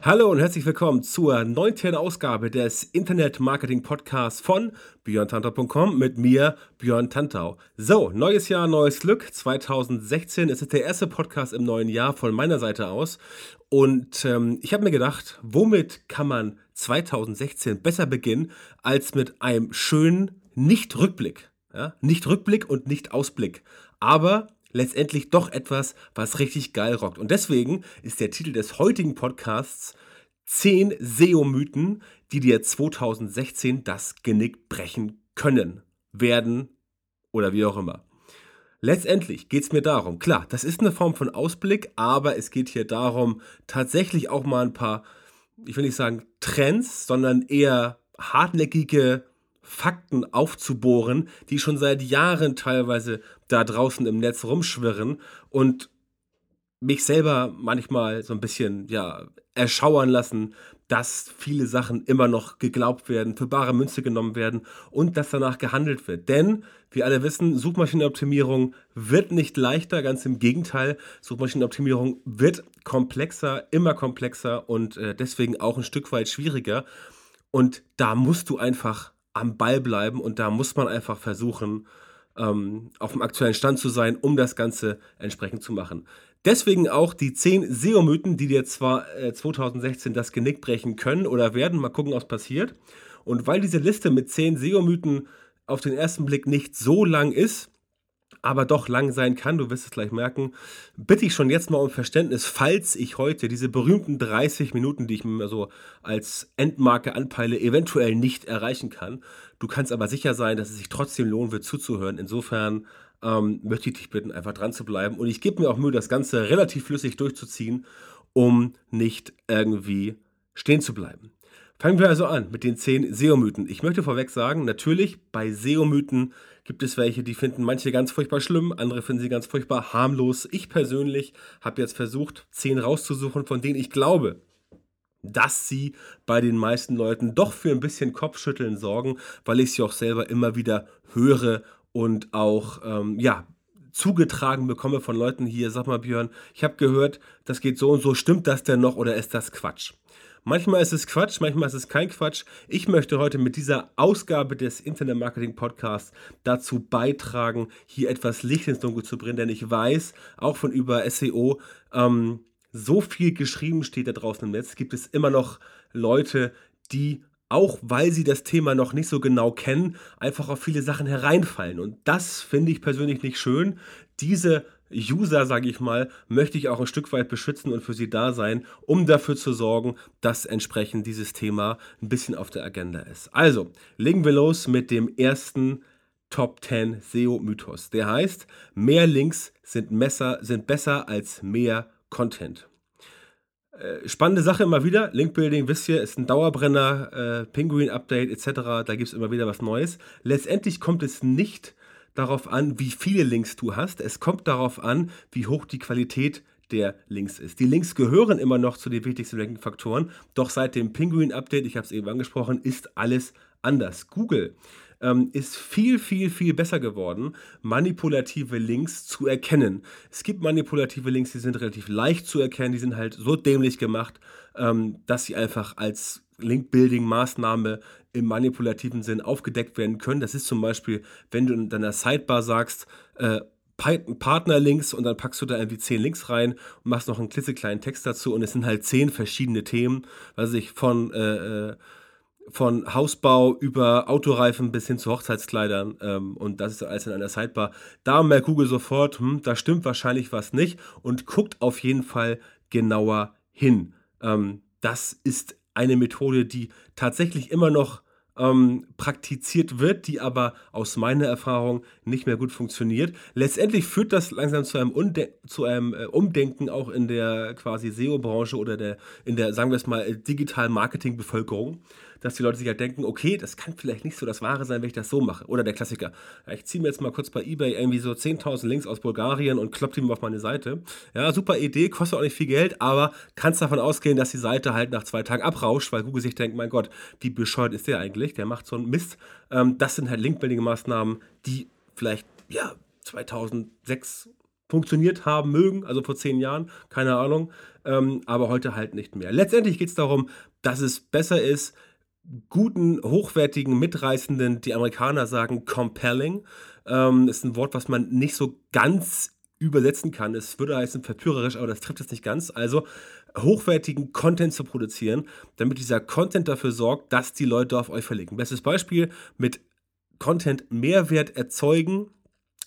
Hallo und herzlich willkommen zur neunten Ausgabe des Internet Marketing Podcasts von björntantau.com mit mir, Björn Tantau. So, neues Jahr, neues Glück. 2016 es ist der erste Podcast im neuen Jahr von meiner Seite aus. Und ähm, ich habe mir gedacht, womit kann man 2016 besser beginnen als mit einem schönen Nicht-Rückblick? Ja? Nicht Rückblick und nicht Ausblick. Aber letztendlich doch etwas, was richtig geil rockt. Und deswegen ist der Titel des heutigen Podcasts 10 SEO-Mythen, die dir 2016 das Genick brechen können, werden oder wie auch immer. Letztendlich geht es mir darum, klar, das ist eine Form von Ausblick, aber es geht hier darum, tatsächlich auch mal ein paar, ich will nicht sagen Trends, sondern eher hartnäckige Fakten aufzubohren, die schon seit Jahren teilweise da draußen im Netz rumschwirren und mich selber manchmal so ein bisschen ja erschauern lassen, dass viele Sachen immer noch geglaubt werden, für bare Münze genommen werden und dass danach gehandelt wird. Denn, wir alle wissen, Suchmaschinenoptimierung wird nicht leichter, ganz im Gegenteil. Suchmaschinenoptimierung wird komplexer, immer komplexer und äh, deswegen auch ein Stück weit schwieriger. Und da musst du einfach am Ball bleiben und da muss man einfach versuchen, ähm, auf dem aktuellen Stand zu sein, um das Ganze entsprechend zu machen. Deswegen auch die 10 SEO-Mythen, die dir zwar äh, 2016 das Genick brechen können oder werden. Mal gucken, was passiert. Und weil diese Liste mit 10 SEO-Mythen auf den ersten Blick nicht so lang ist, aber doch lang sein kann, du wirst es gleich merken, bitte ich schon jetzt mal um Verständnis, falls ich heute diese berühmten 30 Minuten, die ich mir so als Endmarke anpeile, eventuell nicht erreichen kann. Du kannst aber sicher sein, dass es sich trotzdem lohnen wird zuzuhören. Insofern ähm, möchte ich dich bitten, einfach dran zu bleiben. Und ich gebe mir auch Mühe, das Ganze relativ flüssig durchzuziehen, um nicht irgendwie stehen zu bleiben. Fangen wir also an mit den 10 SEO-Mythen. Ich möchte vorweg sagen, natürlich, bei SEO-Mythen gibt es welche, die finden manche ganz furchtbar schlimm, andere finden sie ganz furchtbar harmlos. Ich persönlich habe jetzt versucht, 10 rauszusuchen, von denen ich glaube, dass sie bei den meisten Leuten doch für ein bisschen Kopfschütteln sorgen, weil ich sie auch selber immer wieder höre und auch, ähm, ja, zugetragen bekomme von Leuten hier, sag mal Björn, ich habe gehört, das geht so und so, stimmt das denn noch oder ist das Quatsch? Manchmal ist es Quatsch, manchmal ist es kein Quatsch. Ich möchte heute mit dieser Ausgabe des Internet Marketing Podcasts dazu beitragen, hier etwas Licht ins Dunkel zu bringen, denn ich weiß, auch von über SEO, ähm, so viel geschrieben steht da draußen im Netz, gibt es immer noch Leute, die auch weil sie das Thema noch nicht so genau kennen, einfach auf viele Sachen hereinfallen. Und das finde ich persönlich nicht schön. Diese User, sage ich mal, möchte ich auch ein Stück weit beschützen und für sie da sein, um dafür zu sorgen, dass entsprechend dieses Thema ein bisschen auf der Agenda ist. Also, legen wir los mit dem ersten Top 10 SEO-Mythos. Der heißt, mehr Links sind, Messer, sind besser als mehr Content. Äh, spannende Sache immer wieder. Linkbuilding, wisst ihr, ist ein Dauerbrenner, äh, Penguin-Update etc. Da gibt es immer wieder was Neues. Letztendlich kommt es nicht darauf an, wie viele Links du hast. Es kommt darauf an, wie hoch die Qualität der Links ist. Die Links gehören immer noch zu den wichtigsten Ranking-Faktoren, doch seit dem Penguin-Update, ich habe es eben angesprochen, ist alles anders. Google ähm, ist viel, viel, viel besser geworden, manipulative Links zu erkennen. Es gibt manipulative Links, die sind relativ leicht zu erkennen, die sind halt so dämlich gemacht, ähm, dass sie einfach als Link-Building-Maßnahme im manipulativen Sinn aufgedeckt werden können. Das ist zum Beispiel, wenn du in deiner Sidebar sagst, äh, Partnerlinks und dann packst du da irgendwie zehn Links rein und machst noch einen klitzekleinen Text dazu und es sind halt zehn verschiedene Themen, was ich von äh, äh von Hausbau über Autoreifen bis hin zu Hochzeitskleidern ähm, und das ist alles in einer Sidebar. Da merkt Google sofort, hm, da stimmt wahrscheinlich was nicht und guckt auf jeden Fall genauer hin. Ähm, das ist eine Methode, die tatsächlich immer noch ähm, praktiziert wird, die aber aus meiner Erfahrung nicht mehr gut funktioniert. Letztendlich führt das langsam zu einem, Unde zu einem äh, Umdenken auch in der quasi SEO-Branche oder der, in der, sagen wir es mal, digitalen Marketing-Bevölkerung dass die Leute sich halt denken, okay, das kann vielleicht nicht so das Wahre sein, wenn ich das so mache. Oder der Klassiker, ich ziehe mir jetzt mal kurz bei Ebay irgendwie so 10.000 Links aus Bulgarien und klopp die mal auf meine Seite. Ja, super Idee, kostet auch nicht viel Geld, aber kannst davon ausgehen, dass die Seite halt nach zwei Tagen abrauscht, weil Google sich denkt, mein Gott, wie bescheuert ist der eigentlich? Der macht so einen Mist. Ähm, das sind halt Link-Building-Maßnahmen, die vielleicht, ja, 2006 funktioniert haben mögen, also vor zehn Jahren, keine Ahnung, ähm, aber heute halt nicht mehr. Letztendlich geht es darum, dass es besser ist, guten, hochwertigen, mitreißenden, die Amerikaner sagen compelling, ähm, ist ein Wort, was man nicht so ganz übersetzen kann. Es würde heißen verführerisch, aber das trifft es nicht ganz. Also hochwertigen Content zu produzieren, damit dieser Content dafür sorgt, dass die Leute auf euch verlinken. Bestes Beispiel mit Content Mehrwert erzeugen,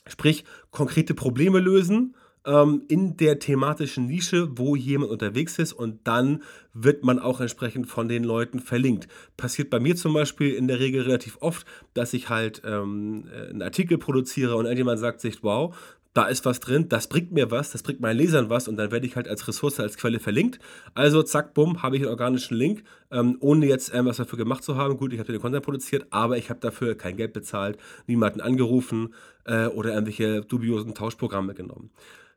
sprich konkrete Probleme lösen ähm, in der thematischen Nische, wo jemand unterwegs ist und dann wird man auch entsprechend von den Leuten verlinkt. Passiert bei mir zum Beispiel in der Regel relativ oft, dass ich halt ähm, einen Artikel produziere und irgendjemand sagt sich, wow, da ist was drin, das bringt mir was, das bringt meinen Lesern was und dann werde ich halt als Ressource, als Quelle verlinkt. Also zack, bumm, habe ich einen organischen Link, ähm, ohne jetzt irgendwas dafür gemacht zu haben. Gut, ich habe den Content produziert, aber ich habe dafür kein Geld bezahlt, niemanden angerufen äh, oder irgendwelche dubiosen Tauschprogramme genommen.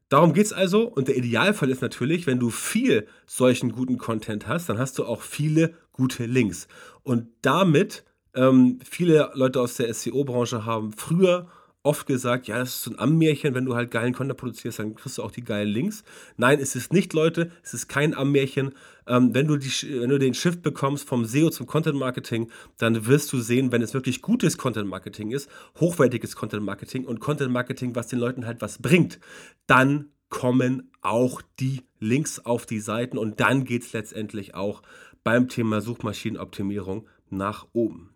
Darum geht es also und der Idealfall ist natürlich, wenn du viel solchen guten Content hast, dann hast du auch viele gute Links. Und damit, ähm, viele Leute aus der SEO-Branche haben früher oft gesagt, ja, das ist so ein Ammärchen, wenn du halt geilen Content produzierst, dann kriegst du auch die geilen Links. Nein, es ist nicht, Leute, es ist kein Ammärchen. Ähm, wenn, du die, wenn du den Shift bekommst vom SEO zum Content Marketing, dann wirst du sehen, wenn es wirklich gutes Content Marketing ist, hochwertiges Content Marketing und Content Marketing, was den Leuten halt was bringt, dann kommen auch die Links auf die Seiten und dann geht es letztendlich auch beim Thema Suchmaschinenoptimierung nach oben.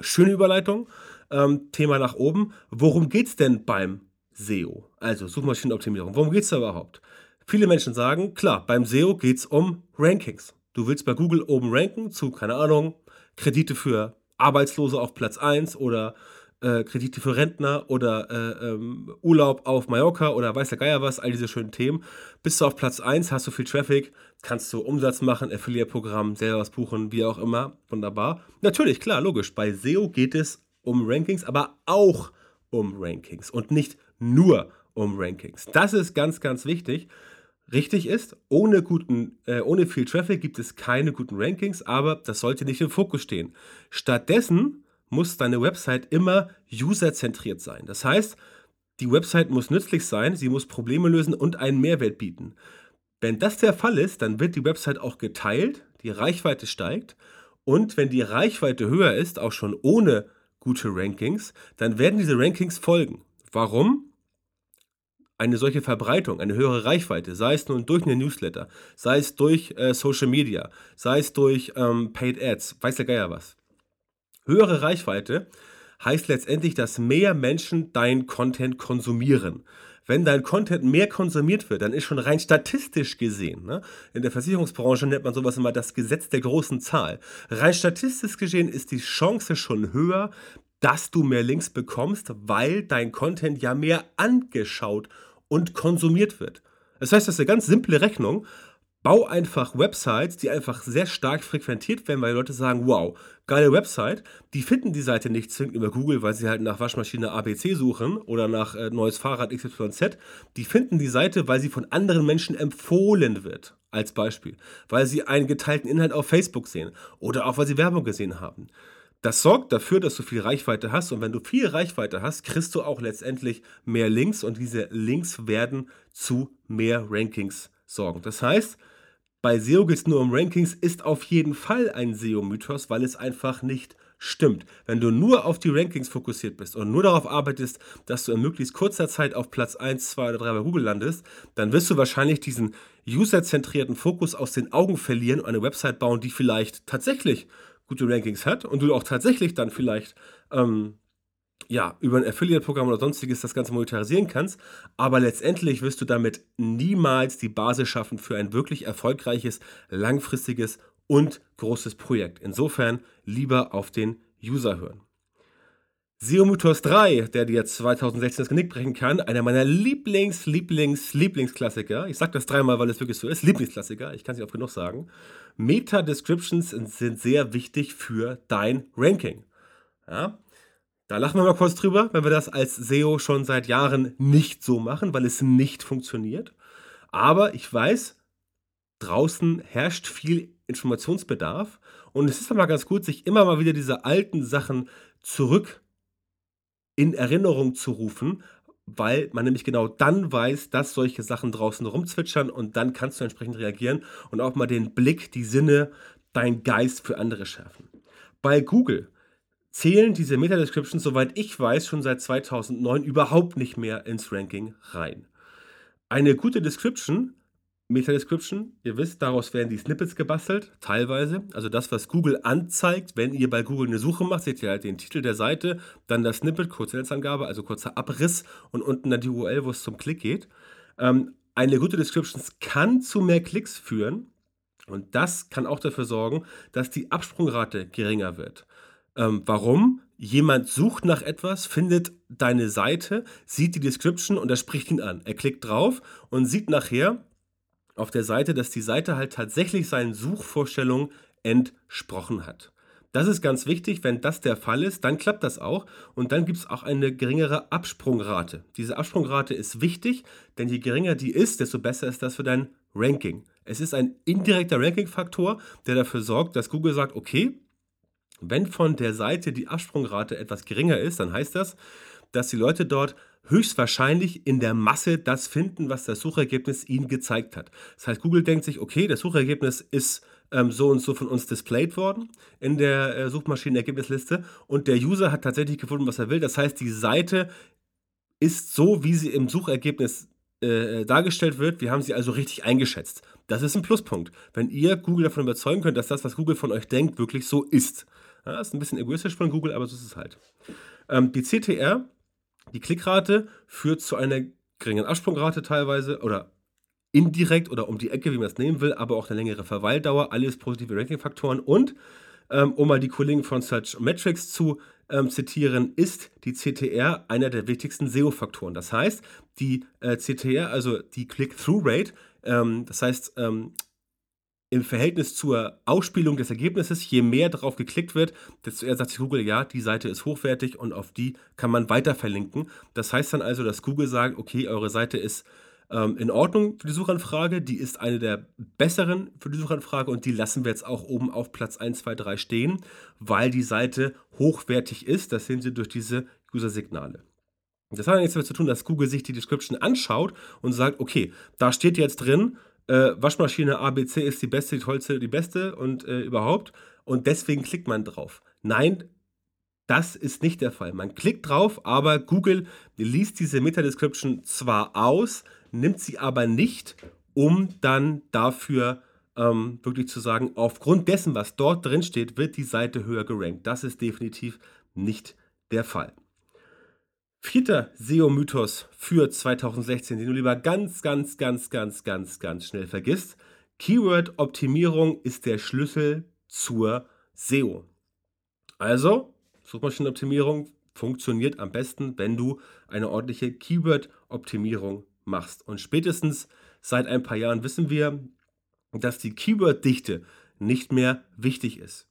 Schöne Überleitung. Ähm, Thema nach oben. Worum geht es denn beim SEO? Also Suchmaschinenoptimierung. Worum geht es da überhaupt? Viele Menschen sagen, klar, beim SEO geht es um Rankings. Du willst bei Google oben ranken zu, keine Ahnung, Kredite für Arbeitslose auf Platz 1 oder äh, Kredite für Rentner oder äh, ähm, Urlaub auf Mallorca oder weiß der Geier was, all diese schönen Themen. Bist du auf Platz 1, hast du viel Traffic, kannst du Umsatz machen, Affiliate-Programm, selber was buchen, wie auch immer. Wunderbar. Natürlich, klar, logisch. Bei SEO geht es um Rankings, aber auch um Rankings und nicht nur um Rankings. Das ist ganz, ganz wichtig. Richtig ist, ohne, guten, äh, ohne viel Traffic gibt es keine guten Rankings, aber das sollte nicht im Fokus stehen. Stattdessen muss deine Website immer userzentriert sein. Das heißt, die Website muss nützlich sein, sie muss Probleme lösen und einen Mehrwert bieten. Wenn das der Fall ist, dann wird die Website auch geteilt, die Reichweite steigt und wenn die Reichweite höher ist, auch schon ohne gute Rankings, dann werden diese Rankings folgen. Warum? Eine solche Verbreitung, eine höhere Reichweite, sei es nun durch einen Newsletter, sei es durch äh, Social Media, sei es durch ähm, Paid Ads, weiß der Geier was. Höhere Reichweite heißt letztendlich, dass mehr Menschen dein Content konsumieren wenn dein Content mehr konsumiert wird, dann ist schon rein statistisch gesehen, ne? in der Versicherungsbranche nennt man sowas immer das Gesetz der großen Zahl. Rein statistisch gesehen ist die Chance schon höher, dass du mehr Links bekommst, weil dein Content ja mehr angeschaut und konsumiert wird. Das heißt, das ist eine ganz simple Rechnung. Bau einfach Websites, die einfach sehr stark frequentiert werden, weil die Leute sagen, wow, geile Website. Die finden die Seite nicht zwingend über Google, weil sie halt nach Waschmaschine ABC suchen oder nach äh, neues Fahrrad XYZ. Die finden die Seite, weil sie von anderen Menschen empfohlen wird, als Beispiel. Weil sie einen geteilten Inhalt auf Facebook sehen oder auch weil sie Werbung gesehen haben. Das sorgt dafür, dass du viel Reichweite hast und wenn du viel Reichweite hast, kriegst du auch letztendlich mehr Links und diese Links werden zu mehr Rankings sorgen. Das heißt, bei SEO geht es nur um Rankings, ist auf jeden Fall ein SEO-Mythos, weil es einfach nicht stimmt. Wenn du nur auf die Rankings fokussiert bist und nur darauf arbeitest, dass du in möglichst kurzer Zeit auf Platz 1, 2 oder 3 bei Google landest, dann wirst du wahrscheinlich diesen userzentrierten Fokus aus den Augen verlieren und eine Website bauen, die vielleicht tatsächlich gute Rankings hat und du auch tatsächlich dann vielleicht ähm, ja, über ein Affiliate-Programm oder sonstiges das Ganze monetarisieren kannst, aber letztendlich wirst du damit niemals die Basis schaffen für ein wirklich erfolgreiches, langfristiges und großes Projekt. Insofern lieber auf den User hören. SEO Mythos 3, der dir 2016 das Genick brechen kann, einer meiner Lieblings, Lieblings, Lieblingsklassiker. Ich sage das dreimal, weil es wirklich so ist. Lieblingsklassiker, ich kann es nicht oft genug sagen. Meta-Descriptions sind sehr wichtig für dein Ranking. Ja? Da lachen wir mal kurz drüber, wenn wir das als SEO schon seit Jahren nicht so machen, weil es nicht funktioniert. Aber ich weiß, draußen herrscht viel Informationsbedarf und es ist aber ganz gut, sich immer mal wieder diese alten Sachen zurück in Erinnerung zu rufen, weil man nämlich genau dann weiß, dass solche Sachen draußen rumzwitschern und dann kannst du entsprechend reagieren und auch mal den Blick, die Sinne, dein Geist für andere schärfen. Bei Google zählen diese Meta-Descriptions, soweit ich weiß, schon seit 2009 überhaupt nicht mehr ins Ranking rein. Eine gute Description Meta-Description, ihr wisst, daraus werden die Snippets gebastelt, teilweise. Also das, was Google anzeigt, wenn ihr bei Google eine Suche macht, seht ihr halt den Titel der Seite, dann das Snippet, kurze Netzangabe, also kurzer Abriss und unten dann die URL, wo es zum Klick geht. Ähm, eine gute Description kann zu mehr Klicks führen und das kann auch dafür sorgen, dass die Absprungrate geringer wird. Ähm, warum? Jemand sucht nach etwas, findet deine Seite, sieht die Description und er spricht ihn an. Er klickt drauf und sieht nachher, auf der Seite, dass die Seite halt tatsächlich seinen Suchvorstellungen entsprochen hat. Das ist ganz wichtig, wenn das der Fall ist, dann klappt das auch und dann gibt es auch eine geringere Absprungrate. Diese Absprungrate ist wichtig, denn je geringer die ist, desto besser ist das für dein Ranking. Es ist ein indirekter Ranking-Faktor, der dafür sorgt, dass Google sagt, okay, wenn von der Seite die Absprungrate etwas geringer ist, dann heißt das, dass die Leute dort höchstwahrscheinlich in der Masse das finden, was das Suchergebnis ihnen gezeigt hat. Das heißt, Google denkt sich, okay, das Suchergebnis ist ähm, so und so von uns displayed worden in der äh, Suchmaschinenergebnisliste und der User hat tatsächlich gefunden, was er will. Das heißt, die Seite ist so, wie sie im Suchergebnis äh, dargestellt wird. Wir haben sie also richtig eingeschätzt. Das ist ein Pluspunkt, wenn ihr Google davon überzeugen könnt, dass das, was Google von euch denkt, wirklich so ist. Ja, ist ein bisschen egoistisch von Google, aber so ist es halt. Ähm, die CTR die Klickrate führt zu einer geringen Absprungrate teilweise oder indirekt oder um die Ecke, wie man es nehmen will, aber auch eine längere Verweildauer, alles positive Ranking-Faktoren. Und ähm, um mal die Kollegen von Search Metrics zu ähm, zitieren, ist die CTR einer der wichtigsten SEO-Faktoren. Das heißt, die äh, CTR, also die Click-Through-Rate, ähm, das heißt, ähm, im Verhältnis zur Ausspielung des Ergebnisses, je mehr darauf geklickt wird, desto eher sagt sich Google, ja, die Seite ist hochwertig und auf die kann man weiter verlinken. Das heißt dann also, dass Google sagt, okay, eure Seite ist ähm, in Ordnung für die Suchanfrage, die ist eine der besseren für die Suchanfrage und die lassen wir jetzt auch oben auf Platz 1, 2, 3 stehen, weil die Seite hochwertig ist. Das sehen Sie durch diese User-Signale. Das hat nichts damit zu tun, dass Google sich die Description anschaut und sagt, okay, da steht jetzt drin, äh, Waschmaschine ABC ist die beste, die tollste, die beste und äh, überhaupt. Und deswegen klickt man drauf. Nein, das ist nicht der Fall. Man klickt drauf, aber Google liest diese Meta-Description zwar aus, nimmt sie aber nicht, um dann dafür ähm, wirklich zu sagen, aufgrund dessen, was dort drin steht, wird die Seite höher gerankt. Das ist definitiv nicht der Fall. Vierter SEO-Mythos für 2016, den du lieber ganz, ganz, ganz, ganz, ganz, ganz schnell vergisst. Keyword-Optimierung ist der Schlüssel zur SEO. Also, Suchmaschinenoptimierung funktioniert am besten, wenn du eine ordentliche Keyword-Optimierung machst. Und spätestens seit ein paar Jahren wissen wir, dass die Keyword-Dichte nicht mehr wichtig ist.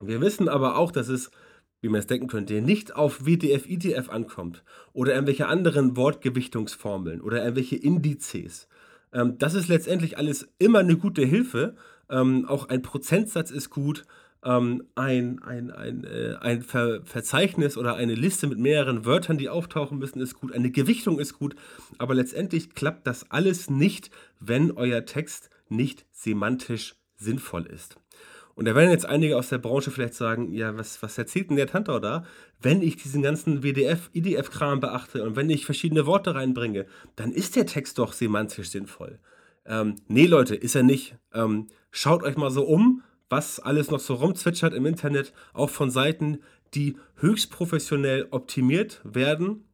Wir wissen aber auch, dass es wie man es denken könnte, nicht auf WDF, ITF ankommt oder irgendwelche anderen Wortgewichtungsformeln oder irgendwelche Indizes. Ähm, das ist letztendlich alles immer eine gute Hilfe. Ähm, auch ein Prozentsatz ist gut. Ähm, ein, ein, ein, äh, ein Ver Verzeichnis oder eine Liste mit mehreren Wörtern, die auftauchen müssen, ist gut. Eine Gewichtung ist gut. Aber letztendlich klappt das alles nicht, wenn euer Text nicht semantisch sinnvoll ist. Und da werden jetzt einige aus der Branche vielleicht sagen, ja, was, was erzählt denn der Tantau da? Wenn ich diesen ganzen WDF, IDF-Kram beachte und wenn ich verschiedene Worte reinbringe, dann ist der Text doch semantisch sinnvoll. Ähm, nee, Leute, ist er nicht. Ähm, schaut euch mal so um, was alles noch so rumzwitschert im Internet, auch von Seiten, die höchst professionell optimiert werden.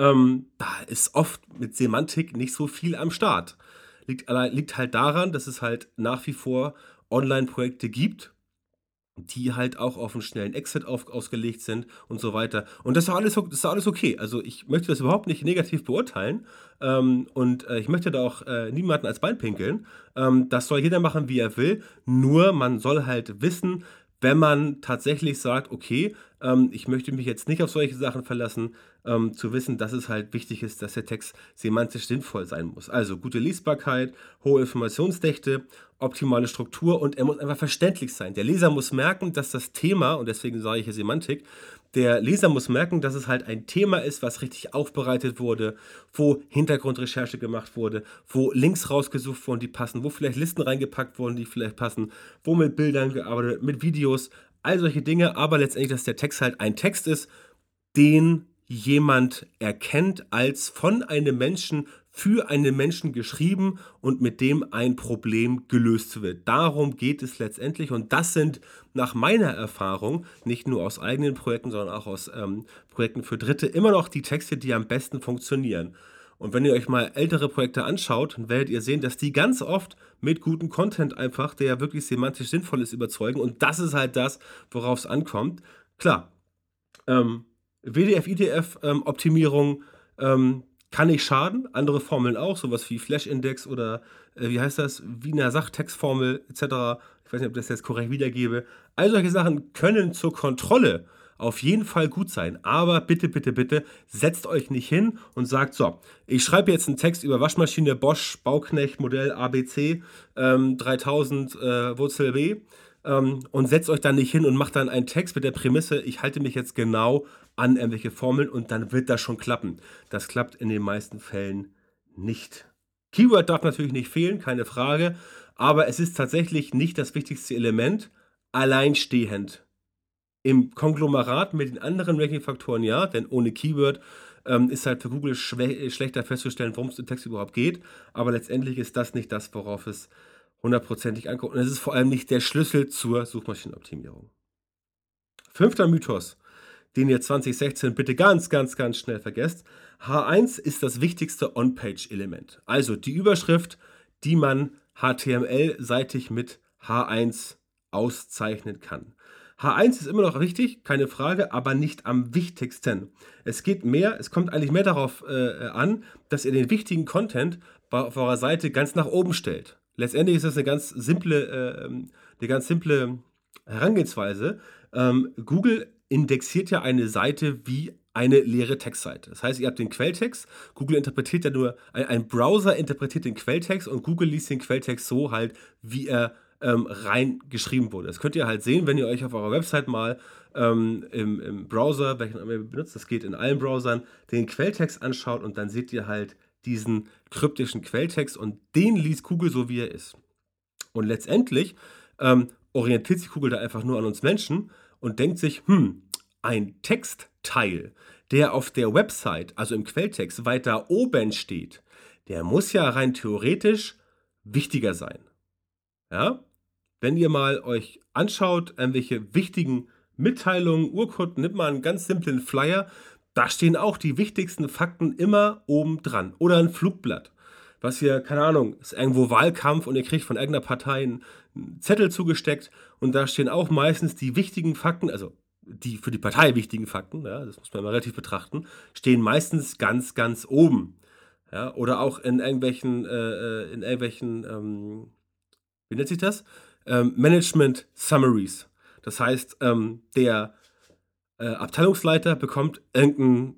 Ähm, da ist oft mit Semantik nicht so viel am Start. Liegt, liegt halt daran, dass es halt nach wie vor Online-Projekte gibt, die halt auch auf einen schnellen Exit auf, ausgelegt sind und so weiter. Und das ist alles, das ist alles okay. Also ich möchte das überhaupt nicht negativ beurteilen ähm, und äh, ich möchte da auch äh, niemanden als Bein pinkeln. Ähm, das soll jeder machen, wie er will. Nur man soll halt wissen, wenn man tatsächlich sagt, okay, ähm, ich möchte mich jetzt nicht auf solche Sachen verlassen, ähm, zu wissen, dass es halt wichtig ist, dass der Text semantisch sinnvoll sein muss. Also gute Lesbarkeit, hohe Informationsdichte, optimale Struktur und er muss einfach verständlich sein. Der Leser muss merken, dass das Thema, und deswegen sage ich hier Semantik, der Leser muss merken, dass es halt ein Thema ist, was richtig aufbereitet wurde, wo Hintergrundrecherche gemacht wurde, wo Links rausgesucht wurden, die passen, wo vielleicht Listen reingepackt wurden, die vielleicht passen, wo mit Bildern gearbeitet, mit Videos, all solche Dinge, aber letztendlich, dass der Text halt ein Text ist, den jemand erkennt als von einem Menschen für einen Menschen geschrieben und mit dem ein Problem gelöst wird. Darum geht es letztendlich und das sind nach meiner Erfahrung, nicht nur aus eigenen Projekten, sondern auch aus ähm, Projekten für Dritte, immer noch die Texte, die am besten funktionieren. Und wenn ihr euch mal ältere Projekte anschaut, dann werdet ihr sehen, dass die ganz oft mit gutem Content einfach, der wirklich semantisch sinnvoll ist, überzeugen. Und das ist halt das, worauf es ankommt. Klar, ähm, WDF, IDF-Optimierung ähm, kann nicht schaden. Andere Formeln auch, sowas wie Flash-Index oder äh, wie heißt das? Wiener Sachtextformel etc. Ich weiß nicht, ob ich das jetzt korrekt wiedergebe. All solche Sachen können zur Kontrolle auf jeden Fall gut sein. Aber bitte, bitte, bitte, setzt euch nicht hin und sagt, so, ich schreibe jetzt einen Text über Waschmaschine Bosch Bauknecht Modell ABC ähm, 3000 äh, Wurzel B ähm, und setzt euch dann nicht hin und macht dann einen Text mit der Prämisse, ich halte mich jetzt genau an irgendwelche Formeln und dann wird das schon klappen. Das klappt in den meisten Fällen nicht. Keyword darf natürlich nicht fehlen, keine Frage, aber es ist tatsächlich nicht das wichtigste Element, alleinstehend. Im Konglomerat mit den anderen Ranking-Faktoren ja, denn ohne Keyword ähm, ist halt für Google schlechter festzustellen, worum es im Text überhaupt geht, aber letztendlich ist das nicht das, worauf es hundertprozentig ankommt. Und es ist vor allem nicht der Schlüssel zur Suchmaschinenoptimierung. Fünfter Mythos den ihr 2016 bitte ganz, ganz, ganz schnell vergesst. H1 ist das wichtigste On-Page-Element. Also die Überschrift, die man HTML-seitig mit H1 auszeichnen kann. H1 ist immer noch wichtig, keine Frage, aber nicht am wichtigsten. Es geht mehr, es kommt eigentlich mehr darauf äh, an, dass ihr den wichtigen Content auf eurer Seite ganz nach oben stellt. Letztendlich ist das eine ganz simple, äh, eine ganz simple Herangehensweise. Ähm, Google indexiert ja eine Seite wie eine leere Textseite. Das heißt, ihr habt den Quelltext, Google interpretiert ja nur, ein, ein Browser interpretiert den Quelltext und Google liest den Quelltext so halt, wie er ähm, reingeschrieben wurde. Das könnt ihr halt sehen, wenn ihr euch auf eurer Website mal ähm, im, im, Browser, welchen ihr benutzt, das geht in allen Browsern, den Quelltext anschaut und dann seht ihr halt diesen kryptischen Quelltext und den liest Google so, wie er ist. Und letztendlich ähm, orientiert sich Google da einfach nur an uns Menschen und denkt sich, hm, ein Textteil, der auf der Website, also im Quelltext, weiter oben steht, der muss ja rein theoretisch wichtiger sein. Ja? Wenn ihr mal euch anschaut, welche wichtigen Mitteilungen, Urkunden, nimmt mal einen ganz simplen Flyer, da stehen auch die wichtigsten Fakten immer oben dran. Oder ein Flugblatt was hier, keine Ahnung, ist irgendwo Wahlkampf und ihr kriegt von irgendeiner Partei einen Zettel zugesteckt und da stehen auch meistens die wichtigen Fakten, also die für die Partei wichtigen Fakten, ja, das muss man mal relativ betrachten, stehen meistens ganz, ganz oben. Ja, oder auch in irgendwelchen, äh, äh in irgendwelchen, ähm, wie nennt sich das? Ähm, Management Summaries. Das heißt, ähm, der äh, Abteilungsleiter bekommt irgendein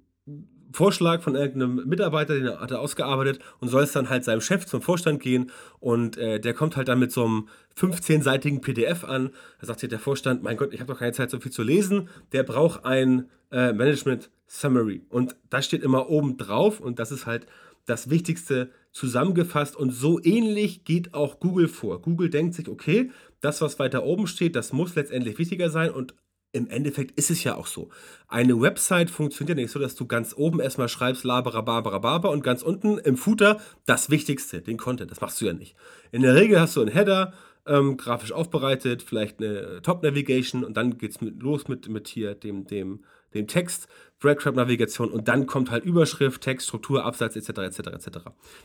Vorschlag von irgendeinem Mitarbeiter, den hat er ausgearbeitet und soll es dann halt seinem Chef zum Vorstand gehen und äh, der kommt halt dann mit so einem 15-seitigen PDF an. Da sagt sich der Vorstand, mein Gott, ich habe doch keine Zeit so viel zu lesen, der braucht ein äh, Management Summary und das steht immer oben drauf und das ist halt das Wichtigste zusammengefasst und so ähnlich geht auch Google vor. Google denkt sich, okay, das, was weiter oben steht, das muss letztendlich wichtiger sein und im Endeffekt ist es ja auch so. Eine Website funktioniert nicht so, dass du ganz oben erstmal schreibst laberababerababa und ganz unten im Footer das Wichtigste, den Content. Das machst du ja nicht. In der Regel hast du einen Header, ähm, grafisch aufbereitet, vielleicht eine Top-Navigation und dann geht es mit, los mit, mit hier dem, dem, dem Text, Breadcrumb-Navigation und dann kommt halt Überschrift, Text, Struktur, Absatz etc. etc. etc.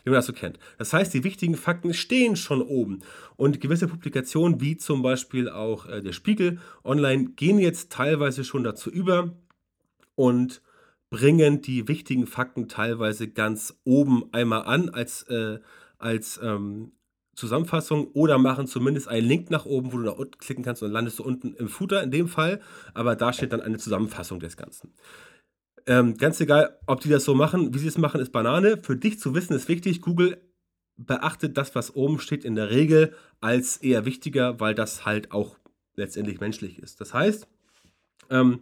Wie man das so kennt. Das heißt, die wichtigen Fakten stehen schon oben und gewisse Publikationen, wie zum Beispiel auch äh, der Spiegel online, gehen jetzt teilweise schon dazu über und bringen die wichtigen Fakten teilweise ganz oben einmal an als, äh, als ähm, Zusammenfassung oder machen zumindest einen Link nach oben, wo du nach unten klicken kannst und dann landest du unten im Footer in dem Fall. Aber da steht dann eine Zusammenfassung des Ganzen. Ähm, ganz egal, ob die das so machen, wie sie es machen, ist Banane. Für dich zu wissen ist wichtig, Google beachtet das, was oben steht, in der Regel als eher wichtiger, weil das halt auch letztendlich menschlich ist. Das heißt, ähm,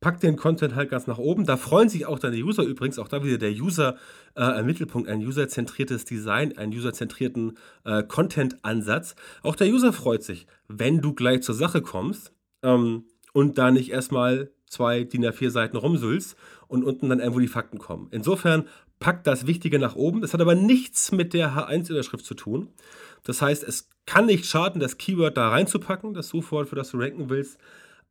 pack den Content halt ganz nach oben. Da freuen sich auch deine User übrigens, auch da wieder der User äh, im Mittelpunkt, ein userzentriertes Design, einen userzentrierten äh, Content-Ansatz. Auch der User freut sich, wenn du gleich zur Sache kommst ähm, und da nicht erstmal zwei DIN A4 Seiten rumsüllst und unten dann irgendwo die Fakten kommen. Insofern packt das Wichtige nach oben. Das hat aber nichts mit der H1-Überschrift zu tun. Das heißt, es kann nicht schaden, das Keyword da reinzupacken, das Suchwort, für das du ranken willst.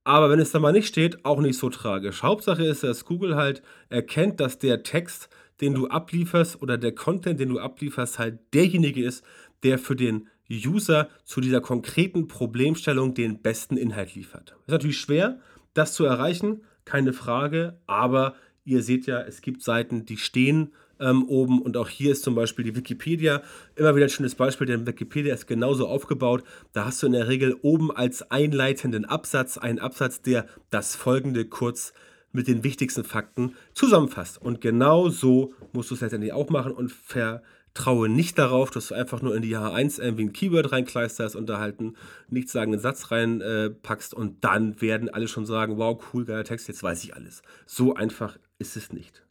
Aber wenn es da mal nicht steht, auch nicht so tragisch. Hauptsache ist, dass Google halt erkennt, dass der Text, den du ablieferst oder der Content, den du ablieferst, halt derjenige ist, der für den User zu dieser konkreten Problemstellung den besten Inhalt liefert. Ist natürlich schwer, das zu erreichen, keine Frage, aber ihr seht ja, es gibt Seiten, die stehen ähm, oben. Und auch hier ist zum Beispiel die Wikipedia immer wieder ein schönes Beispiel, denn Wikipedia ist genauso aufgebaut. Da hast du in der Regel oben als einleitenden Absatz einen Absatz, der das folgende kurz mit den wichtigsten Fakten zusammenfasst. Und genau so musst du es letztendlich auch machen und vertraue nicht darauf, dass du einfach nur in die H1 irgendwie ein Keyword reinkleisterst und da halt einen nichtssagenden Satz reinpackst äh, und dann werden alle schon sagen, wow, cool, geiler Text, jetzt weiß ich alles. So einfach ist es nicht.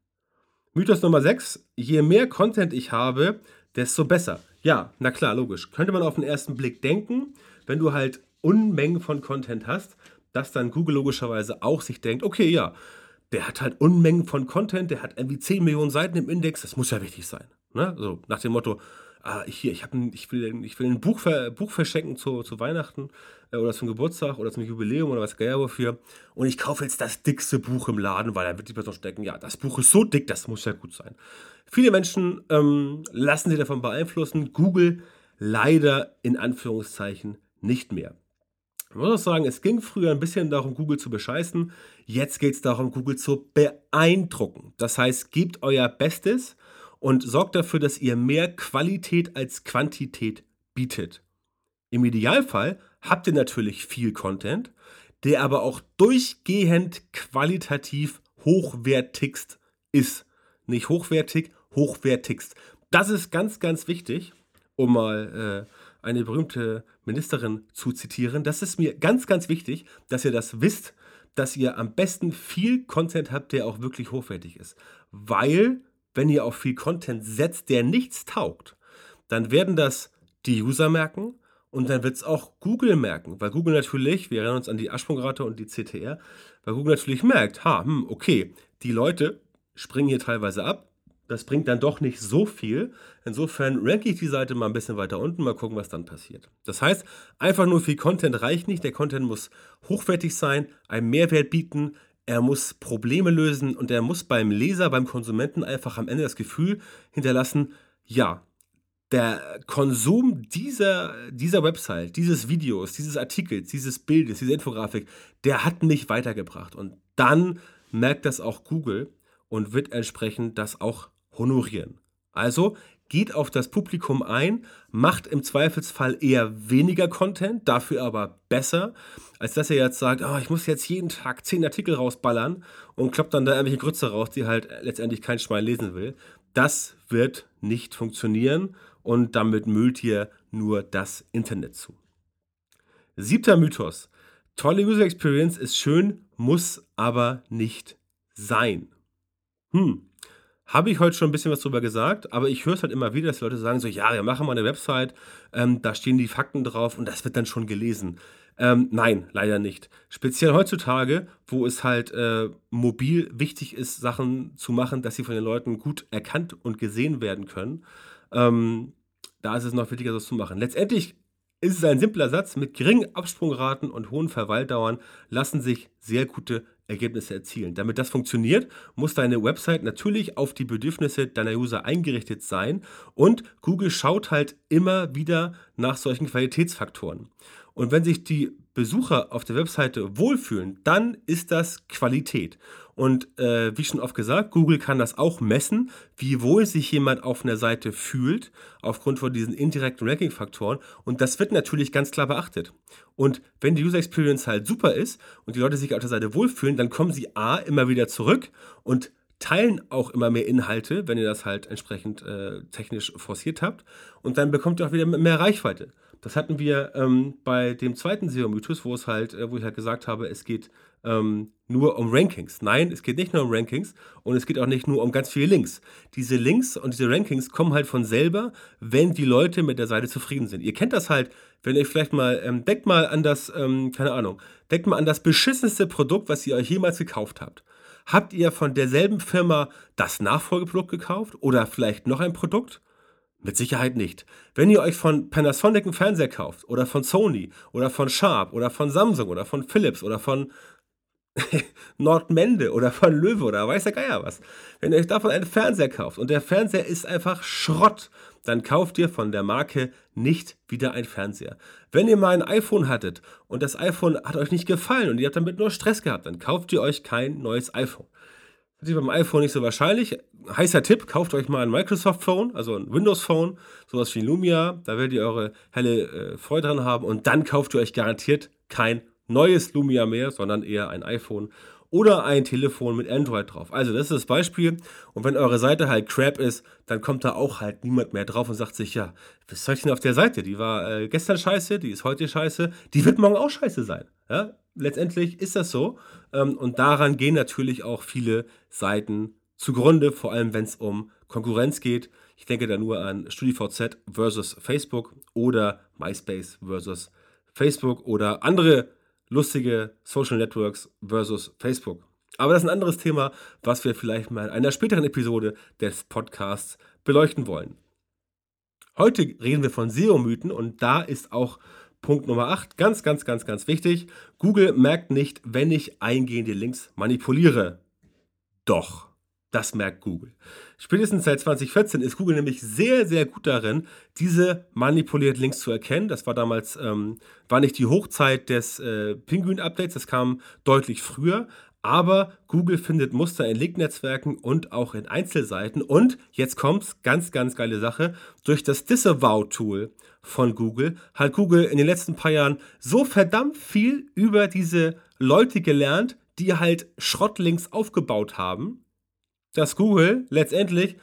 Mythos Nummer 6. Je mehr Content ich habe, desto besser. Ja, na klar, logisch. Könnte man auf den ersten Blick denken, wenn du halt Unmengen von Content hast, dass dann Google logischerweise auch sich denkt, okay, ja, der hat halt Unmengen von Content, der hat irgendwie 10 Millionen Seiten im Index, das muss ja wichtig sein. Ne? So nach dem Motto, ah, hier, ich, ein, ich, will, ich will ein Buch, ver, Buch verschenken zu, zu Weihnachten oder zum Geburtstag oder zum Jubiläum oder was geil wofür. Und ich kaufe jetzt das dickste Buch im Laden, weil da wird die Person stecken, ja, das Buch ist so dick, das muss ja gut sein. Viele Menschen ähm, lassen sich davon beeinflussen. Google leider in Anführungszeichen nicht mehr. Ich muss auch sagen, es ging früher ein bisschen darum, Google zu bescheißen. Jetzt geht es darum, Google zu beeindrucken. Das heißt, gebt euer Bestes und sorgt dafür, dass ihr mehr Qualität als Quantität bietet. Im Idealfall habt ihr natürlich viel Content, der aber auch durchgehend qualitativ hochwertigst ist. Nicht hochwertig, hochwertigst. Das ist ganz, ganz wichtig, um mal äh, eine berühmte Ministerin zu zitieren. Das ist mir ganz, ganz wichtig, dass ihr das wisst, dass ihr am besten viel Content habt, der auch wirklich hochwertig ist. Weil wenn ihr auf viel Content setzt, der nichts taugt, dann werden das die User merken und dann wird es auch Google merken, weil Google natürlich, wir erinnern uns an die Absprungrate und die CTR, weil Google natürlich merkt, ha, hm, okay, die Leute springen hier teilweise ab, das bringt dann doch nicht so viel. Insofern ranke ich die Seite mal ein bisschen weiter unten, mal gucken, was dann passiert. Das heißt, einfach nur viel Content reicht nicht. Der Content muss hochwertig sein, einen Mehrwert bieten, er muss Probleme lösen und er muss beim Leser, beim Konsumenten einfach am Ende das Gefühl hinterlassen, ja, der Konsum dieser, dieser Website, dieses Videos, dieses Artikels, dieses Bildes, diese Infografik, der hat mich weitergebracht. Und dann merkt das auch Google und wird entsprechend das auch honorieren. Also geht auf das Publikum ein, macht im Zweifelsfall eher weniger Content, dafür aber besser, als dass ihr jetzt sagt, oh, ich muss jetzt jeden Tag zehn Artikel rausballern und kloppt dann da irgendwelche Grütze raus, die halt letztendlich kein Schwein lesen will. Das wird nicht funktionieren und damit müllt ihr nur das Internet zu. Siebter Mythos. Tolle User Experience ist schön, muss aber nicht sein. Hm, habe ich heute schon ein bisschen was drüber gesagt, aber ich höre es halt immer wieder, dass Leute sagen so, ja, wir machen mal eine Website, ähm, da stehen die Fakten drauf und das wird dann schon gelesen. Ähm, nein, leider nicht. Speziell heutzutage, wo es halt äh, mobil wichtig ist, Sachen zu machen, dass sie von den Leuten gut erkannt und gesehen werden können, ähm, da ist es noch wichtiger, das zu machen. Letztendlich ist es ein simpler Satz. Mit geringen Absprungraten und hohen Verweildauern lassen sich sehr gute Ergebnisse erzielen. Damit das funktioniert, muss deine Website natürlich auf die Bedürfnisse deiner User eingerichtet sein und Google schaut halt immer wieder nach solchen Qualitätsfaktoren. Und wenn sich die Besucher auf der Webseite wohlfühlen, dann ist das Qualität. Und äh, wie schon oft gesagt, Google kann das auch messen, wie wohl sich jemand auf einer Seite fühlt, aufgrund von diesen indirekten Ranking-Faktoren. Und das wird natürlich ganz klar beachtet. Und wenn die User Experience halt super ist und die Leute sich auf der Seite wohlfühlen, dann kommen sie A immer wieder zurück und teilen auch immer mehr Inhalte, wenn ihr das halt entsprechend äh, technisch forciert habt. Und dann bekommt ihr auch wieder mehr Reichweite. Das hatten wir ähm, bei dem zweiten SEO-Mythos, wo halt, äh, wo ich halt gesagt habe, es geht ähm, nur um Rankings. Nein, es geht nicht nur um Rankings und es geht auch nicht nur um ganz viele Links. Diese Links und diese Rankings kommen halt von selber, wenn die Leute mit der Seite zufrieden sind. Ihr kennt das halt, wenn ihr vielleicht mal, ähm, denkt mal an das, ähm, keine Ahnung, denkt mal an das beschissenste Produkt, was ihr euch jemals gekauft habt. Habt ihr von derselben Firma das Nachfolgeprodukt gekauft oder vielleicht noch ein Produkt? Mit Sicherheit nicht. Wenn ihr euch von Panasonic einen Fernseher kauft oder von Sony oder von Sharp oder von Samsung oder von Philips oder von Nordmende oder von Löwe oder weiß der Geier was. Wenn ihr euch davon einen Fernseher kauft und der Fernseher ist einfach Schrott, dann kauft ihr von der Marke nicht wieder ein Fernseher. Wenn ihr mal ein iPhone hattet und das iPhone hat euch nicht gefallen und ihr habt damit nur Stress gehabt, dann kauft ihr euch kein neues iPhone. Das ist beim iPhone nicht so wahrscheinlich. Heißer Tipp, kauft euch mal ein Microsoft Phone, also ein Windows Phone, sowas wie Lumia, da werdet ihr eure helle äh, Freude dran haben und dann kauft ihr euch garantiert kein neues Lumia mehr, sondern eher ein iPhone oder ein Telefon mit Android drauf. Also das ist das Beispiel. Und wenn eure Seite halt crap ist, dann kommt da auch halt niemand mehr drauf und sagt sich, ja, was soll ich denn auf der Seite? Die war äh, gestern scheiße, die ist heute scheiße, die wird morgen auch scheiße sein. Ja? Letztendlich ist das so. Ähm, und daran gehen natürlich auch viele Seiten zugrunde, vor allem wenn es um Konkurrenz geht. Ich denke da nur an StudiVZ versus Facebook oder MySpace versus Facebook oder andere lustige Social Networks versus Facebook. Aber das ist ein anderes Thema, was wir vielleicht mal in einer späteren Episode des Podcasts beleuchten wollen. Heute reden wir von SEO-Mythen und da ist auch Punkt Nummer 8 ganz, ganz, ganz, ganz wichtig. Google merkt nicht, wenn ich eingehende Links manipuliere. Doch. Das merkt Google. Spätestens seit 2014 ist Google nämlich sehr, sehr gut darin, diese manipulierten Links zu erkennen. Das war damals, ähm, war nicht die Hochzeit des äh, Penguin-Updates, das kam deutlich früher. Aber Google findet Muster in Link-Netzwerken und auch in Einzelseiten. Und jetzt kommt's, ganz, ganz geile Sache. Durch das Disavow-Tool von Google hat Google in den letzten paar Jahren so verdammt viel über diese Leute gelernt, die halt Schrottlinks aufgebaut haben dass Google letztendlich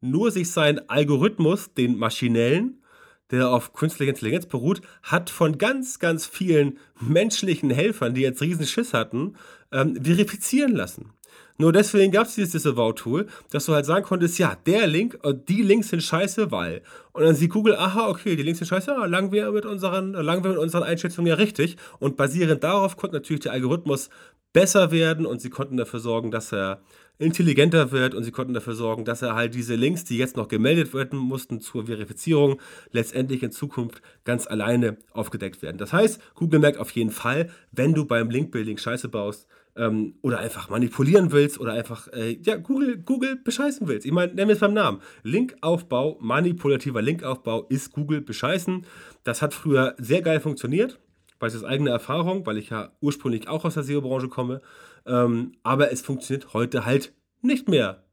nur sich seinen Algorithmus, den maschinellen, der auf künstlicher Intelligenz beruht, hat von ganz, ganz vielen menschlichen Helfern, die jetzt riesen Schiss hatten, ähm, verifizieren lassen. Nur deswegen gab es dieses Disavow-Tool, dass du halt sagen konntest, ja, der Link, und äh, die Links sind scheiße, weil. Und dann sieht Google, aha, okay, die Links sind scheiße, ja, lagen wir mit unseren, lagen wir mit unseren Einschätzungen ja richtig. Und basierend darauf konnte natürlich der Algorithmus besser werden und sie konnten dafür sorgen, dass er intelligenter wird und sie konnten dafür sorgen, dass er halt diese Links, die jetzt noch gemeldet werden mussten zur Verifizierung, letztendlich in Zukunft ganz alleine aufgedeckt werden. Das heißt, Google merkt auf jeden Fall, wenn du beim Linkbuilding Scheiße baust, ähm, oder einfach manipulieren willst oder einfach äh, ja, Google, Google bescheißen willst. Ich meine, nennen wir es beim Namen. Linkaufbau, manipulativer Linkaufbau ist Google bescheißen. Das hat früher sehr geil funktioniert. Weiß aus eigener Erfahrung, weil ich ja ursprünglich auch aus der SEO-Branche komme. Ähm, aber es funktioniert heute halt nicht mehr.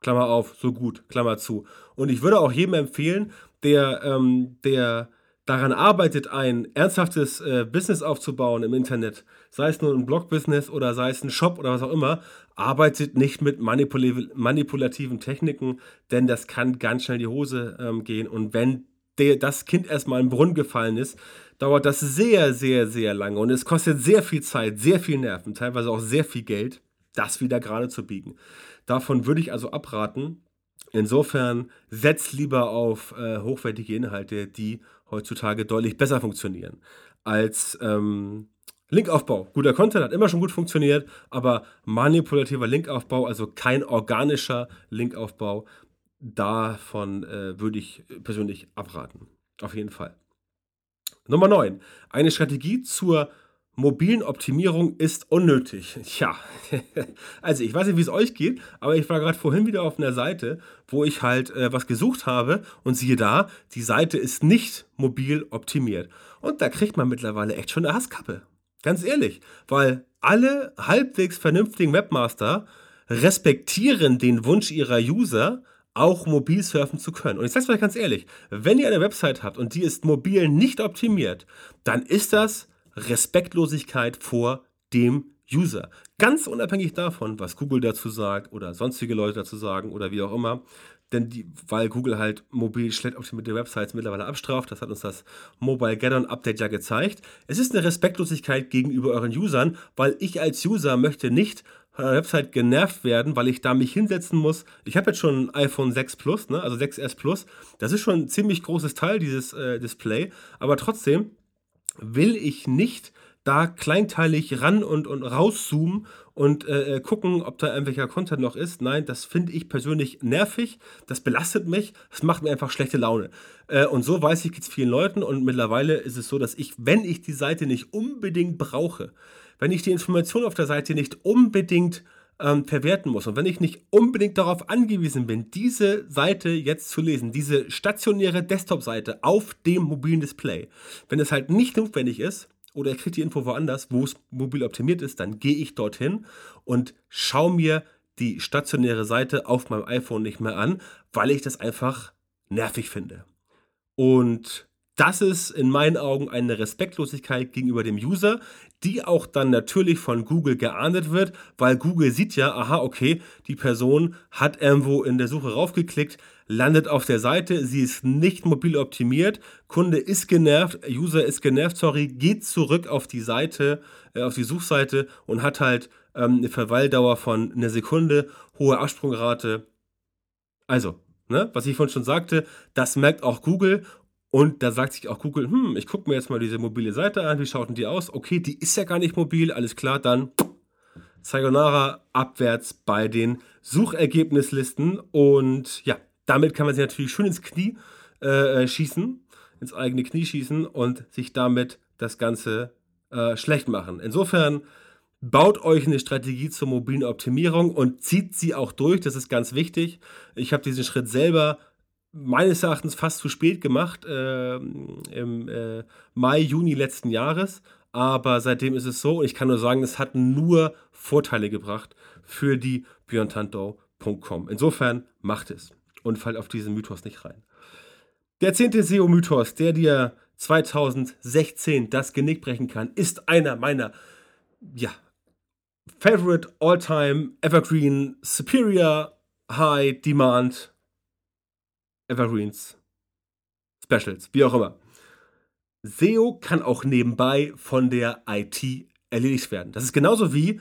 Klammer auf, so gut, Klammer zu. Und ich würde auch jedem empfehlen, der, ähm, der daran arbeitet, ein ernsthaftes äh, Business aufzubauen im Internet, sei es nur ein Blog-Business oder sei es ein Shop oder was auch immer, arbeitet nicht mit manipul manipulativen Techniken, denn das kann ganz schnell in die Hose ähm, gehen. Und wenn der, das Kind erstmal im Brunnen gefallen ist, dauert das sehr, sehr, sehr lange und es kostet sehr viel Zeit, sehr viel Nerven, teilweise auch sehr viel Geld, das wieder gerade zu biegen. Davon würde ich also abraten. Insofern setzt lieber auf äh, hochwertige Inhalte, die heutzutage deutlich besser funktionieren als ähm, Linkaufbau. Guter Content hat immer schon gut funktioniert, aber manipulativer Linkaufbau, also kein organischer Linkaufbau, davon äh, würde ich persönlich abraten. Auf jeden Fall. Nummer 9. Eine Strategie zur mobilen Optimierung ist unnötig. Tja, also ich weiß nicht, wie es euch geht, aber ich war gerade vorhin wieder auf einer Seite, wo ich halt äh, was gesucht habe und siehe da, die Seite ist nicht mobil optimiert. Und da kriegt man mittlerweile echt schon eine Hasskappe. Ganz ehrlich, weil alle halbwegs vernünftigen Webmaster respektieren den Wunsch ihrer User, auch mobil surfen zu können. Und ich sage es euch ganz ehrlich, wenn ihr eine Website habt und die ist mobil nicht optimiert, dann ist das Respektlosigkeit vor dem User. Ganz unabhängig davon, was Google dazu sagt oder sonstige Leute dazu sagen oder wie auch immer. Denn die, weil Google halt mobil schlecht optimierte Websites mittlerweile abstraft, das hat uns das Mobile Get-On Update ja gezeigt. Es ist eine Respektlosigkeit gegenüber euren Usern, weil ich als User möchte nicht von einer Website genervt werden, weil ich da mich hinsetzen muss. Ich habe jetzt schon ein iPhone 6 Plus, ne, also 6S Plus. Das ist schon ein ziemlich großes Teil, dieses äh, Display. Aber trotzdem will ich nicht da kleinteilig ran und, und rauszoomen und äh, äh, gucken, ob da irgendwelcher Content noch ist. Nein, das finde ich persönlich nervig, das belastet mich, das macht mir einfach schlechte Laune. Äh, und so weiß ich, geht es vielen Leuten und mittlerweile ist es so, dass ich, wenn ich die Seite nicht unbedingt brauche, wenn ich die Information auf der Seite nicht unbedingt ähm, verwerten muss und wenn ich nicht unbedingt darauf angewiesen bin, diese Seite jetzt zu lesen, diese stationäre Desktop-Seite auf dem mobilen Display, wenn es halt nicht notwendig ist, oder ich kriege die Info woanders, wo es mobil optimiert ist, dann gehe ich dorthin und schaue mir die stationäre Seite auf meinem iPhone nicht mehr an, weil ich das einfach nervig finde. Und das ist in meinen Augen eine Respektlosigkeit gegenüber dem User, die auch dann natürlich von Google geahndet wird, weil Google sieht ja, aha, okay, die Person hat irgendwo in der Suche raufgeklickt, landet auf der Seite, sie ist nicht mobil optimiert, Kunde ist genervt, User ist genervt, sorry, geht zurück auf die Seite, äh, auf die Suchseite und hat halt ähm, eine Verweildauer von einer Sekunde, hohe Absprungrate. Also, ne, was ich vorhin schon sagte, das merkt auch Google und da sagt sich auch Google, hm, ich gucke mir jetzt mal diese mobile Seite an, wie schaut denn die aus? Okay, die ist ja gar nicht mobil, alles klar, dann Sayonara abwärts bei den Suchergebnislisten. Und ja, damit kann man sich natürlich schön ins Knie äh, schießen, ins eigene Knie schießen und sich damit das Ganze äh, schlecht machen. Insofern baut euch eine Strategie zur mobilen Optimierung und zieht sie auch durch. Das ist ganz wichtig. Ich habe diesen Schritt selber meines Erachtens fast zu spät gemacht, äh, im äh, Mai, Juni letzten Jahres. Aber seitdem ist es so, und ich kann nur sagen, es hat nur Vorteile gebracht für die björntanto.com. Insofern macht es und fallt auf diesen Mythos nicht rein. Der zehnte SEO-Mythos, der dir 2016 das Genick brechen kann, ist einer meiner, ja, Favorite All-Time Evergreen Superior High Demand Evergreens, Specials, wie auch immer. SEO kann auch nebenbei von der IT erledigt werden. Das ist genauso wie,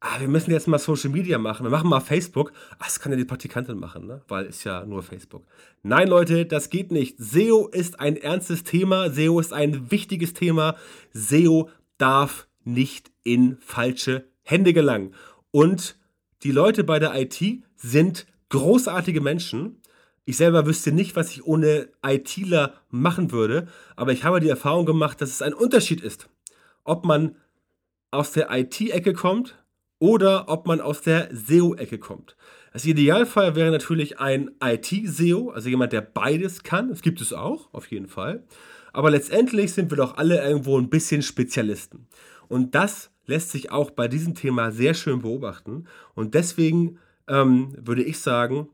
ah, wir müssen jetzt mal Social Media machen, wir machen mal Facebook. Ah, das kann ja die Praktikantin machen, ne? weil ist ja nur Facebook. Nein, Leute, das geht nicht. SEO ist ein ernstes Thema, SEO ist ein wichtiges Thema. SEO darf nicht in falsche Hände gelangen. Und die Leute bei der IT sind großartige Menschen ich selber wüsste nicht, was ich ohne ITler machen würde, aber ich habe die Erfahrung gemacht, dass es ein Unterschied ist, ob man aus der IT-Ecke kommt oder ob man aus der SEO-Ecke kommt. Das Idealfall wäre natürlich ein IT-SEO, also jemand, der beides kann. Das gibt es auch, auf jeden Fall. Aber letztendlich sind wir doch alle irgendwo ein bisschen Spezialisten. Und das lässt sich auch bei diesem Thema sehr schön beobachten. Und deswegen ähm, würde ich sagen,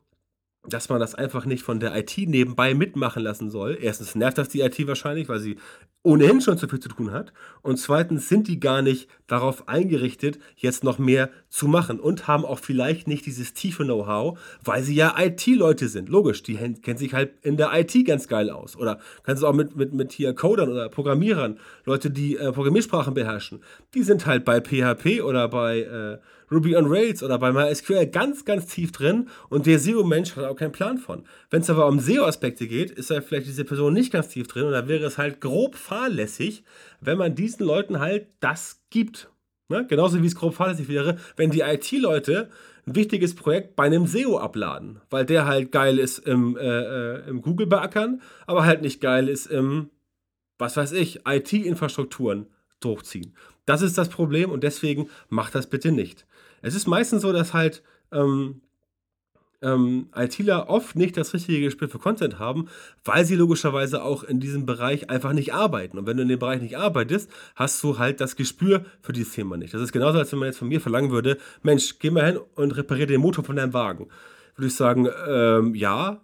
dass man das einfach nicht von der IT nebenbei mitmachen lassen soll. Erstens nervt das die IT wahrscheinlich, weil sie ohnehin schon zu viel zu tun hat. Und zweitens sind die gar nicht darauf eingerichtet, jetzt noch mehr zu machen und haben auch vielleicht nicht dieses tiefe Know-how, weil sie ja IT-Leute sind. Logisch, die kennen sich halt in der IT ganz geil aus. Oder kannst du auch mit, mit, mit hier Codern oder Programmierern, Leute, die äh, Programmiersprachen beherrschen, die sind halt bei PHP oder bei äh, Ruby on Rails oder bei MySQL ganz, ganz tief drin und der SEO-Mensch hat auch keinen Plan von. Wenn es aber um SEO-Aspekte geht, ist da vielleicht diese Person nicht ganz tief drin und da wäre es halt grob fahrlässig, wenn man diesen Leuten halt das gibt. Ne? Genauso wie es grob fahrlässig wäre, wenn die IT-Leute ein wichtiges Projekt bei einem SEO abladen, weil der halt geil ist im, äh, äh, im Google beackern, aber halt nicht geil ist im was weiß ich, IT-Infrastrukturen durchziehen. Das ist das Problem und deswegen macht das bitte nicht. Es ist meistens so, dass halt ähm, ähm, ITler oft nicht das richtige Gespür für Content haben, weil sie logischerweise auch in diesem Bereich einfach nicht arbeiten. Und wenn du in dem Bereich nicht arbeitest, hast du halt das Gespür für dieses Thema nicht. Das ist genauso, als wenn man jetzt von mir verlangen würde, Mensch, geh mal hin und repariere den Motor von deinem Wagen. Würde ich sagen, ähm, ja,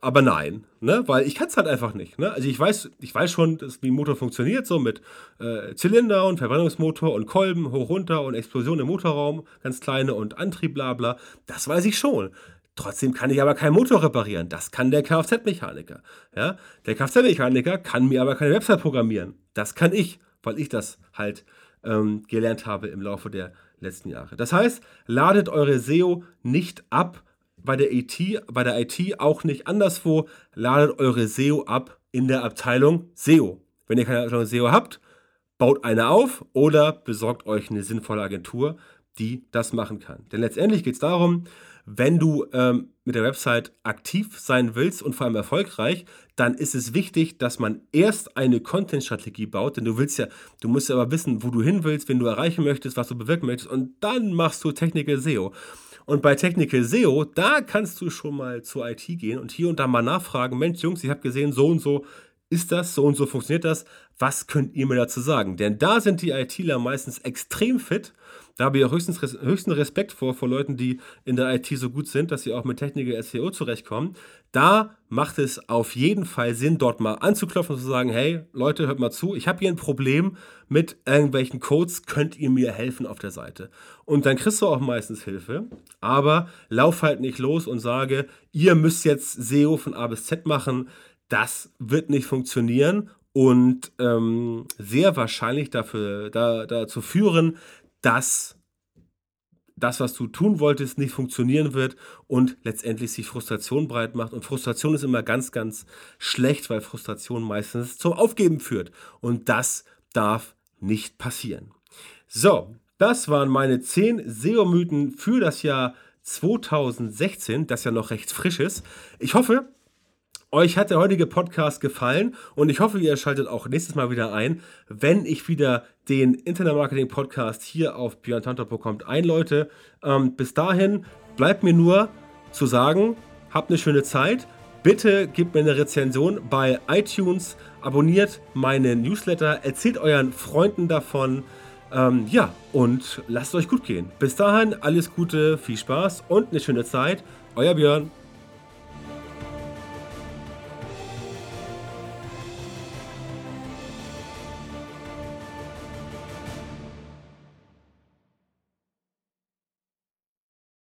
aber nein, ne? weil ich kann es halt einfach nicht. Ne? Also ich weiß, ich weiß schon, dass, wie ein Motor funktioniert, so mit äh, Zylinder und Verbrennungsmotor und Kolben hoch runter und Explosion im Motorraum, ganz kleine und Antrieb, bla bla. Das weiß ich schon. Trotzdem kann ich aber keinen Motor reparieren. Das kann der Kfz-Mechaniker. Ja? Der Kfz-Mechaniker kann mir aber keine Website programmieren. Das kann ich, weil ich das halt ähm, gelernt habe im Laufe der letzten Jahre. Das heißt, ladet eure SEO nicht ab bei der IT, bei der IT auch nicht anderswo. Ladet eure SEO ab in der Abteilung SEO. Wenn ihr keine Abteilung SEO habt, baut eine auf oder besorgt euch eine sinnvolle Agentur, die das machen kann. Denn letztendlich geht es darum, wenn du ähm, mit der Website aktiv sein willst und vor allem erfolgreich, dann ist es wichtig, dass man erst eine Content-Strategie baut, denn du willst ja, du musst ja aber wissen, wo du hin willst, wen du erreichen möchtest, was du bewirken möchtest und dann machst du Technical SEO. Und bei Technical SEO, da kannst du schon mal zur IT gehen und hier und da mal nachfragen, Mensch Jungs, ich habe gesehen, so und so ist das, so und so funktioniert das, was könnt ihr mir dazu sagen? Denn da sind die ITler meistens extrem fit. Da habe ich auch höchstens, höchsten Respekt vor, vor Leuten, die in der IT so gut sind, dass sie auch mit Technical SEO zurechtkommen. Da macht es auf jeden Fall Sinn, dort mal anzuklopfen und zu sagen, hey Leute, hört mal zu, ich habe hier ein Problem mit irgendwelchen Codes, könnt ihr mir helfen auf der Seite? Und dann kriegst du auch meistens Hilfe, aber lauf halt nicht los und sage, ihr müsst jetzt SEO von A bis Z machen, das wird nicht funktionieren und ähm, sehr wahrscheinlich dafür, da, dazu führen, dass das, was du tun wolltest, nicht funktionieren wird und letztendlich sich Frustration breit macht. Und Frustration ist immer ganz, ganz schlecht, weil Frustration meistens zum Aufgeben führt. Und das darf nicht passieren. So, das waren meine 10 SEO-Mythen für das Jahr 2016, das ja noch recht frisch ist. Ich hoffe, euch hat der heutige Podcast gefallen und ich hoffe, ihr schaltet auch nächstes Mal wieder ein, wenn ich wieder den Internet Marketing Podcast hier auf björntantor.com einläute. Ähm, bis dahin bleibt mir nur zu sagen, habt eine schöne Zeit. Bitte gebt mir eine Rezension bei iTunes, abonniert meinen Newsletter, erzählt euren Freunden davon. Ähm, ja, und lasst euch gut gehen. Bis dahin, alles Gute, viel Spaß und eine schöne Zeit. Euer Björn.